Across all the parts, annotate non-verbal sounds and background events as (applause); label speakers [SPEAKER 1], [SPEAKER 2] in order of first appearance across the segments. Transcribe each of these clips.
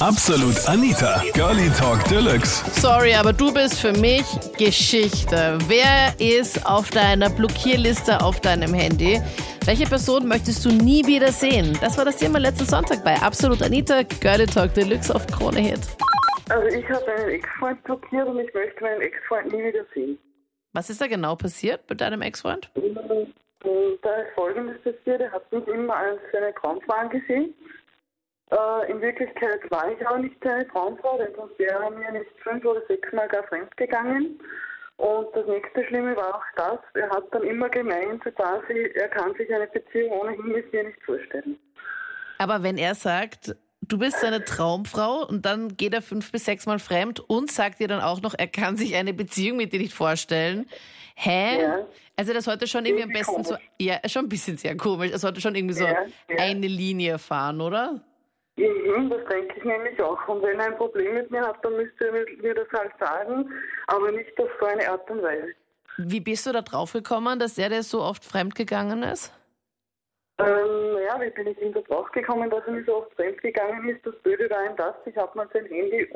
[SPEAKER 1] Absolut Anita, Girlie Talk Deluxe.
[SPEAKER 2] Sorry, aber du bist für mich Geschichte. Wer ist auf deiner Blockierliste auf deinem Handy? Welche Person möchtest du nie wieder sehen? Das war das Thema letzten Sonntag bei Absolut Anita, Girlie Talk Deluxe auf Krone Hit.
[SPEAKER 3] Also ich habe einen Ex-Freund blockiert und ich möchte meinen Ex-Freund nie wieder sehen.
[SPEAKER 2] Was ist da genau passiert mit deinem Ex-Freund?
[SPEAKER 3] Und Da ist Folgendes passiert, er hat mich immer als seine Traumfrau angesehen. Äh, in Wirklichkeit war ich auch nicht seine Traumfrau, denn sonst wäre er mir nicht fünf oder sechs Mal gar fremd gegangen. Und das nächste Schlimme war auch das, er hat dann immer gemeint, quasi, er kann sich eine Beziehung ohnehin mit mir nicht vorstellen.
[SPEAKER 2] Aber wenn er sagt, du bist seine Traumfrau und dann geht er fünf bis sechs Mal fremd und sagt dir dann auch noch, er kann sich eine Beziehung mit dir nicht vorstellen. Hä?
[SPEAKER 3] Ja.
[SPEAKER 2] Also das sollte schon irgendwie am besten so,
[SPEAKER 3] komisch.
[SPEAKER 2] ja, schon ein bisschen sehr komisch. Er sollte schon irgendwie so
[SPEAKER 3] Ja, ja.
[SPEAKER 2] eine Linie fahren, oder?
[SPEAKER 3] Mhm, das denke ich nämlich auch. Und wenn er ein Problem mit mir hat, dann müsste er mir- das halt sagen, aber nicht auf so eine Art und Weise.
[SPEAKER 2] Wie bist du da drauf gekommen, dass er dir so oft fremd gegangen ist?
[SPEAKER 3] Ähm, naja, wie bin ich ihm da draufgekommen, dass er mir so oft fremd gegangen ist? Das Blöde war ihm das, ich habe mal sein Handy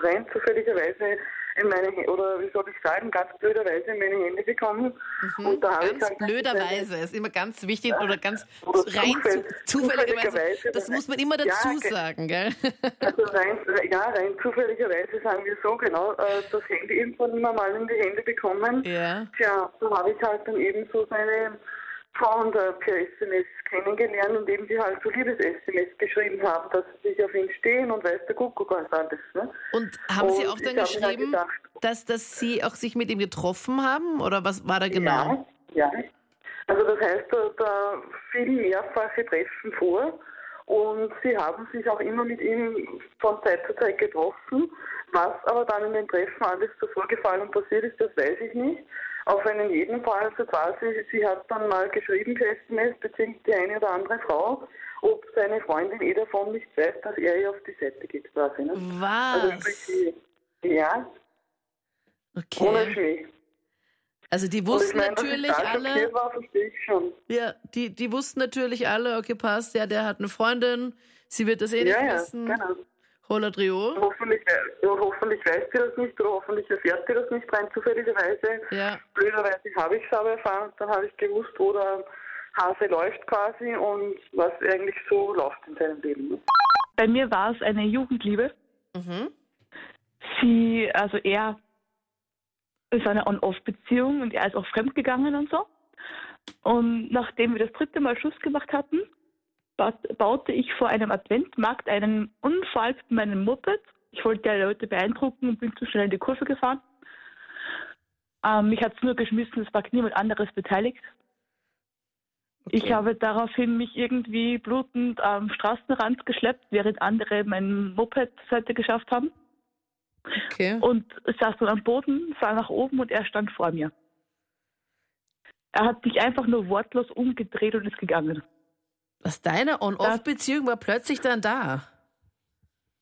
[SPEAKER 3] rein zufälligerweise in meine, Hä- oder wie soll ich sagen, ganz blöderweise in meine Hände bekommen. Und da
[SPEAKER 2] Mhm. Ganz blöderweise, ist immer ganz wichtig oder ganz (laughs)
[SPEAKER 3] Oder
[SPEAKER 2] rein
[SPEAKER 3] zufäll-
[SPEAKER 2] zu, zufälligerweise.
[SPEAKER 3] zufälligerweise,
[SPEAKER 2] Das muss man immer
[SPEAKER 3] Ja,
[SPEAKER 2] dazu
[SPEAKER 3] ge-
[SPEAKER 2] sagen, gell? (laughs)
[SPEAKER 3] Also rein, ja, rein zufälligerweise sagen wir so, genau, äh, das Handy irgendwann immer mal in die Hände bekommen.
[SPEAKER 2] Ja.
[SPEAKER 3] Tja, so habe ich halt dann eben so seine Frauen da per SMS kennengelernt und eben die halt so Liebes-SMS geschrieben haben, dass sie sich auf ihn stehen und weiß der Kuckuck was alles. Ne?
[SPEAKER 2] Und haben Sie auch dann
[SPEAKER 3] halt
[SPEAKER 2] geschrieben,
[SPEAKER 3] gedacht,
[SPEAKER 2] dass, dass Sie auch sich mit ihm getroffen haben? Oder was war da genau?
[SPEAKER 3] Ja, ja. Also das heißt, da, da fiel mehrfache Treffen vor und sie haben sich auch immer mit ihm von Zeit zu Zeit getroffen. Was aber dann in den Treffen alles so vorgefallen und passiert ist, das weiß ich nicht. Auf einen jeden Fall, so quasi, sie hat dann mal geschrieben per SMS, beziehungsweise die eine oder andere Frau, ob seine Freundin eh davon nicht weiß, dass er ihr auf die Seite geht quasi. Ne? Also
[SPEAKER 2] Was?
[SPEAKER 3] sprich, ja, ohne
[SPEAKER 2] Okay.
[SPEAKER 3] Schmäh.
[SPEAKER 2] Also die wussten
[SPEAKER 3] meine,
[SPEAKER 2] natürlich alle,
[SPEAKER 3] war,
[SPEAKER 2] ja, die, die wussten natürlich alle, okay, passt, ja, der hat eine Freundin, sie wird das eh nicht
[SPEAKER 3] Ja, ja,
[SPEAKER 2] wissen.
[SPEAKER 3] genau.
[SPEAKER 2] Holla Trio.
[SPEAKER 3] Hoffentlich, ja, hoffentlich weiß sie das nicht oder hoffentlich erfährt sie das nicht rein zufälligerweise.
[SPEAKER 2] Ja.
[SPEAKER 3] Blöderweise habe ich es aber erfahren, dann habe ich gewusst, wo der Hase läuft quasi und was eigentlich so läuft in seinem Leben. ne?
[SPEAKER 4] Bei mir war es eine Jugendliebe.
[SPEAKER 2] Mhm.
[SPEAKER 4] Sie, also er ist eine On-Off-Beziehung und er ist auch fremdgegangen und so. Und nachdem wir das dritte Mal Schluss gemacht hatten, baute ich vor einem Adventmarkt einen Unfall mit meinem Moped. Ich wollte die Leute beeindrucken und bin zu schnell in die Kurve gefahren. Ähm, mich hat es nur geschmissen, es war niemand anderes beteiligt. Ich
[SPEAKER 2] Okay.
[SPEAKER 4] habe daraufhin mich irgendwie blutend am Straßenrand geschleppt, während andere mein Moped zur Seite geschafft haben.
[SPEAKER 2] Okay.
[SPEAKER 4] Und saß dann am Boden, sah nach oben und er stand vor mir. Er hat sich einfach nur wortlos umgedreht und ist gegangen.
[SPEAKER 2] Was deine On-Off-Beziehung war plötzlich dann da.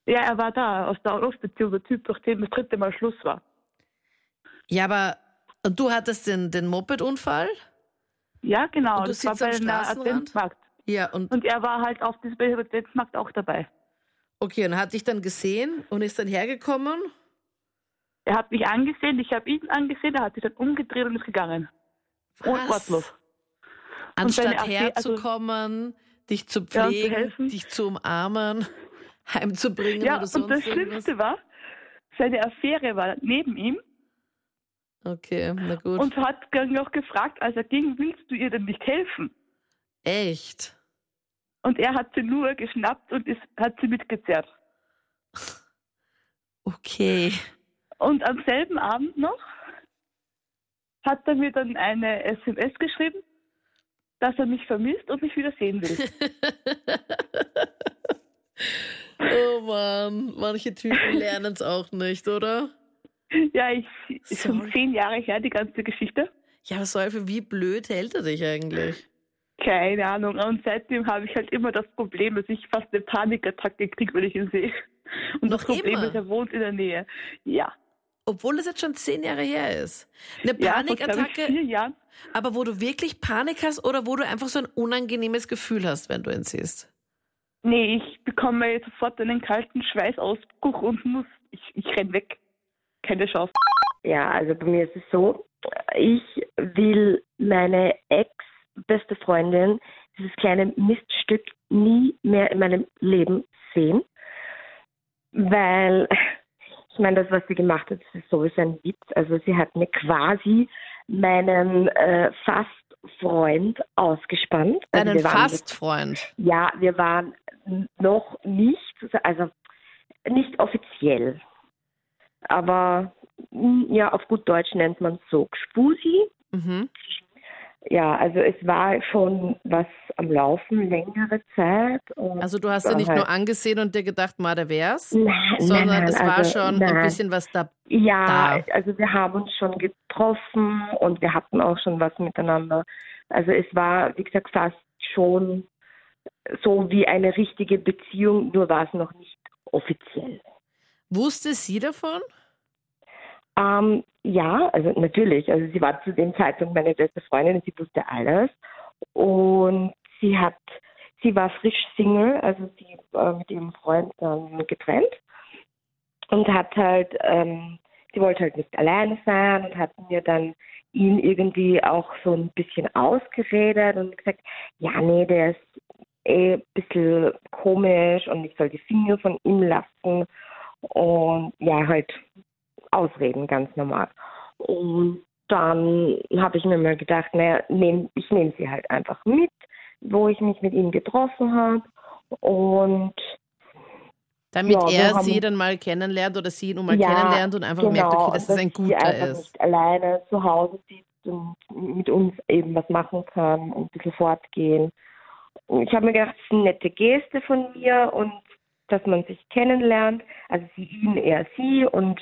[SPEAKER 4] Ja, er war da, aus der On-Off-Beziehung, der Typ, nachdem das dritte Mal Schluss war.
[SPEAKER 2] Ja, aber und du hattest den, den Moped-Unfall?
[SPEAKER 4] Ja, genau,
[SPEAKER 2] Und du
[SPEAKER 4] das war bei einer
[SPEAKER 2] Straßenrand?
[SPEAKER 4] Adventmarkt.
[SPEAKER 2] Ja, und
[SPEAKER 4] Und er war halt auf diesem Adventmarkt auch dabei.
[SPEAKER 2] okay, und hat dich dann gesehen und ist dann hergekommen?
[SPEAKER 4] Er hat mich angesehen, ich habe ihn angesehen, er hat sich dann umgedreht und ist gegangen. Und
[SPEAKER 2] Was?
[SPEAKER 4] wortlos.
[SPEAKER 2] Anstatt
[SPEAKER 4] also-
[SPEAKER 2] herzukommen, dich zu
[SPEAKER 4] Ja, und zu
[SPEAKER 2] pflegen, dich zu umarmen, (laughs) heimzubringen
[SPEAKER 4] Ja,
[SPEAKER 2] oder sonst
[SPEAKER 4] und das
[SPEAKER 2] irgendwas.
[SPEAKER 4] Schlimmste war, seine Affäre war neben ihm
[SPEAKER 2] Okay, na gut.
[SPEAKER 4] und hat dann noch gefragt, als er ging, willst du ihr denn nicht helfen?
[SPEAKER 2] Echt?
[SPEAKER 4] Und er hat sie nur geschnappt und ist, hat sie mitgezerrt. (laughs)
[SPEAKER 2] Okay.
[SPEAKER 4] Und am selben Abend noch hat er mir dann eine SMS geschrieben, dass er mich vermisst und mich wieder sehen will. (laughs)
[SPEAKER 2] Oh Mann, manche Typen lernen es auch nicht, oder?
[SPEAKER 4] ja, ich ist schon zehn Jahre her, die ganze Geschichte.
[SPEAKER 2] Ja, was soll für wie blöd hält er dich eigentlich?
[SPEAKER 4] Keine Ahnung. Und seitdem habe ich halt immer das Problem, dass ich fast eine Panikattacke kriege, wenn ich ihn sehe. Und
[SPEAKER 2] Noch
[SPEAKER 4] das Problem
[SPEAKER 2] immer?
[SPEAKER 4] ist, er wohnt in der Nähe. Ja.
[SPEAKER 2] Obwohl es jetzt schon zehn Jahre her ist. Eine
[SPEAKER 4] Ja, vor, ich,
[SPEAKER 2] Panikattacke,
[SPEAKER 4] vier
[SPEAKER 2] aber wo du wirklich Panik hast oder wo du einfach so ein unangenehmes Gefühl hast, wenn du ihn siehst?
[SPEAKER 4] Nee, ich bekomme sofort einen kalten Schweißausbruch und muss, ich, ich renn weg. Keine Chance.
[SPEAKER 5] Ja, also bei mir ist es so, ich will meine ex-beste Freundin, dieses kleine Miststück, nie mehr in meinem Leben sehen. Weil, ich meine, das, was sie gemacht hat, ist sowieso ein Witz. Also sie hat mir quasi meinen äh, Fast-Freund ausgespannt. Also
[SPEAKER 2] Deinen
[SPEAKER 5] wir waren
[SPEAKER 2] Fastfreund.
[SPEAKER 5] ja, wir waren noch nicht, also nicht offiziell. Aber mm, ja, auf gut Deutsch nennt man es so Gspusi.
[SPEAKER 2] Mhm.
[SPEAKER 5] Ja, also es war schon was am Laufen längere Zeit.
[SPEAKER 2] Also du hast
[SPEAKER 5] dann
[SPEAKER 2] nicht
[SPEAKER 5] halt-
[SPEAKER 2] nur angesehen und dir gedacht, ma, der wär's,
[SPEAKER 5] Nein,
[SPEAKER 2] sondern
[SPEAKER 5] nein, nein,
[SPEAKER 2] es war
[SPEAKER 5] also,
[SPEAKER 2] schon ein bisschen was da.
[SPEAKER 5] Ja,
[SPEAKER 2] da.
[SPEAKER 5] also wir haben uns schon getroffen und wir hatten auch schon was miteinander. Also es war, wie gesagt, fast schon so wie eine richtige Beziehung, nur war es noch nicht offiziell.
[SPEAKER 2] Wusste sie davon?
[SPEAKER 5] Ähm, ja, also natürlich. Also sie war zu dem Zeitpunkt meine beste Freundin und sie wusste alles. Und sie hat, sie war frisch Single, also sie war mit ihrem Freund dann getrennt und hat halt, ähm, sie wollte halt nicht alleine sein und hat mir dann ihn irgendwie auch so ein bisschen ausgeredet und gesagt, ja, nee, der ist eh ein bisschen komisch und ich soll die Finger von ihm lassen und ja, halt Ausreden, ganz normal. Und dann habe ich mir mal gedacht, naja, nehm, ich nehme sie halt einfach mit, wo ich mich mit ihm getroffen habe. Und
[SPEAKER 2] Damit
[SPEAKER 5] Ja,
[SPEAKER 2] er
[SPEAKER 5] haben-
[SPEAKER 2] sie dann mal kennenlernt oder sie ihn mal
[SPEAKER 5] Ja,
[SPEAKER 2] kennenlernt und einfach merkt,
[SPEAKER 5] genau,
[SPEAKER 2] okay, dass
[SPEAKER 5] und
[SPEAKER 2] es ein
[SPEAKER 5] sie
[SPEAKER 2] guter
[SPEAKER 5] einfach
[SPEAKER 2] ist.
[SPEAKER 5] nicht alleine zu Hause sitzt und mit uns eben was machen kann und ein bisschen fortgehen. Und ich habe mir gedacht, das ist eine nette Geste von mir und dass man sich kennenlernt, also sie ihn, er sie und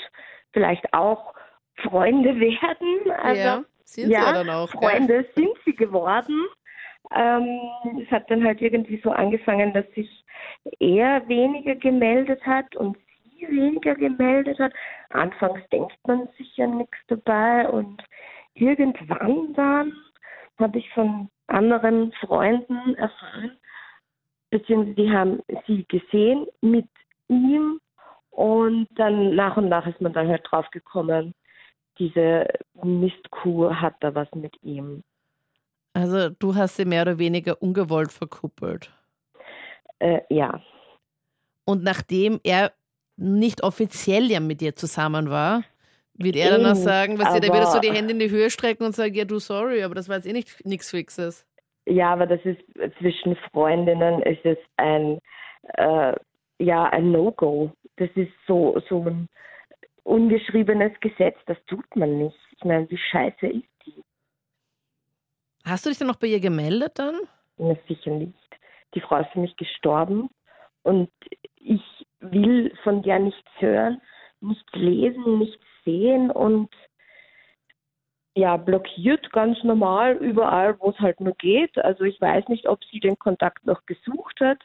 [SPEAKER 5] vielleicht auch Freunde werden. Also
[SPEAKER 2] ja, sind
[SPEAKER 5] ja,
[SPEAKER 2] sie ja dann auch.
[SPEAKER 5] Freunde sind sie geworden. Ähm, es hat dann halt irgendwie so angefangen, dass sich er weniger gemeldet hat und sie weniger gemeldet hat. Anfangs denkt man sich ja nichts dabei und irgendwann dann habe ich von anderen Freunden erfahren, beziehungsweise die haben sie gesehen mit ihm und dann nach und nach ist man dann halt drauf gekommen, diese Mistkuh hat da was mit ihm.
[SPEAKER 2] Also du hast sie mehr oder weniger ungewollt verkuppelt.
[SPEAKER 5] Äh, ja,
[SPEAKER 2] Und nachdem er nicht offiziell ja mit dir zusammen war, wird er dann auch sagen, was der wird so
[SPEAKER 5] aber-
[SPEAKER 2] die Hände in die Höhe strecken und sagen, ja du sorry, aber das war jetzt eh nicht nichts Fixes.
[SPEAKER 5] ja, aber das ist zwischen Freundinnen ist es ein äh, ja ein No-Go. Das ist so so ein ungeschriebenes Gesetz. Das tut man nicht. Ich meine, wie scheiße ist die?
[SPEAKER 2] Hast du dich dann noch bei ihr gemeldet dann?
[SPEAKER 5] Na, sicher nicht. Die Frau ist für mich gestorben und ich will von der nichts hören, nichts lesen, nichts sehen und ja, blockiert ganz normal überall, wo es halt nur geht. Also ich weiß nicht, ob sie den Kontakt noch gesucht hat.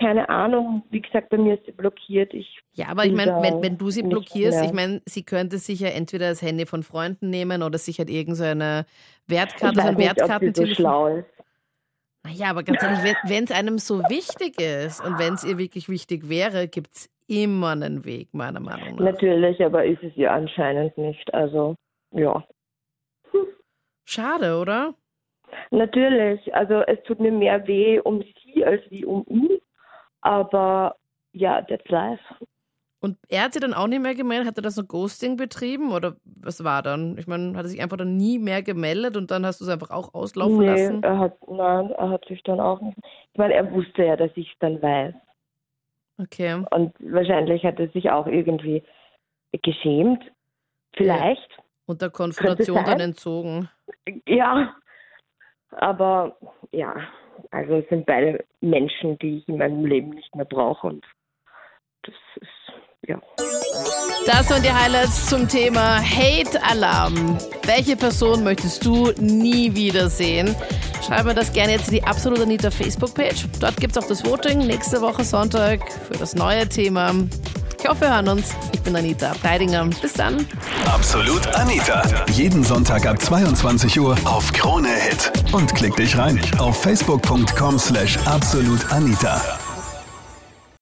[SPEAKER 5] Keine Ahnung. Wie gesagt, bei mir ist sie blockiert. Ich
[SPEAKER 2] Ja, aber ich meine, wenn, wenn du sie blockierst,
[SPEAKER 5] mehr.
[SPEAKER 2] ich meine, sie könnte sich ja entweder das Handy von Freunden nehmen oder sich halt irgendeine
[SPEAKER 5] ich
[SPEAKER 2] Wertkarte, so
[SPEAKER 5] weiß nicht, ob sie so schlau ist.
[SPEAKER 2] Naja, aber ganz ehrlich, wenn es einem so wichtig ist und wenn es ihr wirklich wichtig wäre, gibt es immer einen Weg, meiner Meinung nach.
[SPEAKER 5] Natürlich, aber ist es ihr anscheinend nicht. Also, ja.
[SPEAKER 2] Schade, oder?
[SPEAKER 5] Natürlich, also es tut mir mehr weh um sie als wie um ihn. Aber ja, that's life.
[SPEAKER 2] Und er hat sie dann auch nicht mehr gemeldet? Hat er das so Ghosting betrieben oder was war dann? Ich meine, hat er sich einfach dann nie mehr gemeldet und dann hast du es einfach auch auslaufen
[SPEAKER 5] nee,
[SPEAKER 2] lassen?
[SPEAKER 5] er hat, nein, er hat sich dann auch nicht. Ich meine, er wusste ja, dass ich es dann weiß.
[SPEAKER 2] Okay.
[SPEAKER 5] Und wahrscheinlich hat er sich auch irgendwie geschämt. Vielleicht.
[SPEAKER 2] Und der Konfrontation dann entzogen.
[SPEAKER 5] Ja. Aber ja, also es sind beide Menschen, die ich in meinem Leben nicht mehr brauche. Und das ist, ja.
[SPEAKER 2] Das waren die Highlights zum Thema Hate Alarm. Welche Person möchtest du nie wiedersehen? Schreib mir das gerne jetzt in die Absolut Anita Facebook-Page. Dort gibt es auch das Voting nächste Woche Sonntag für das neue Thema. Ich hoffe, wir hören uns. Ich bin Anita Abteidinger. Bis dann.
[SPEAKER 1] Absolut Anita. Jeden Sonntag ab 22 Uhr auf Krone Hit. Und klick dich rein auf facebook.com slash absolutanita.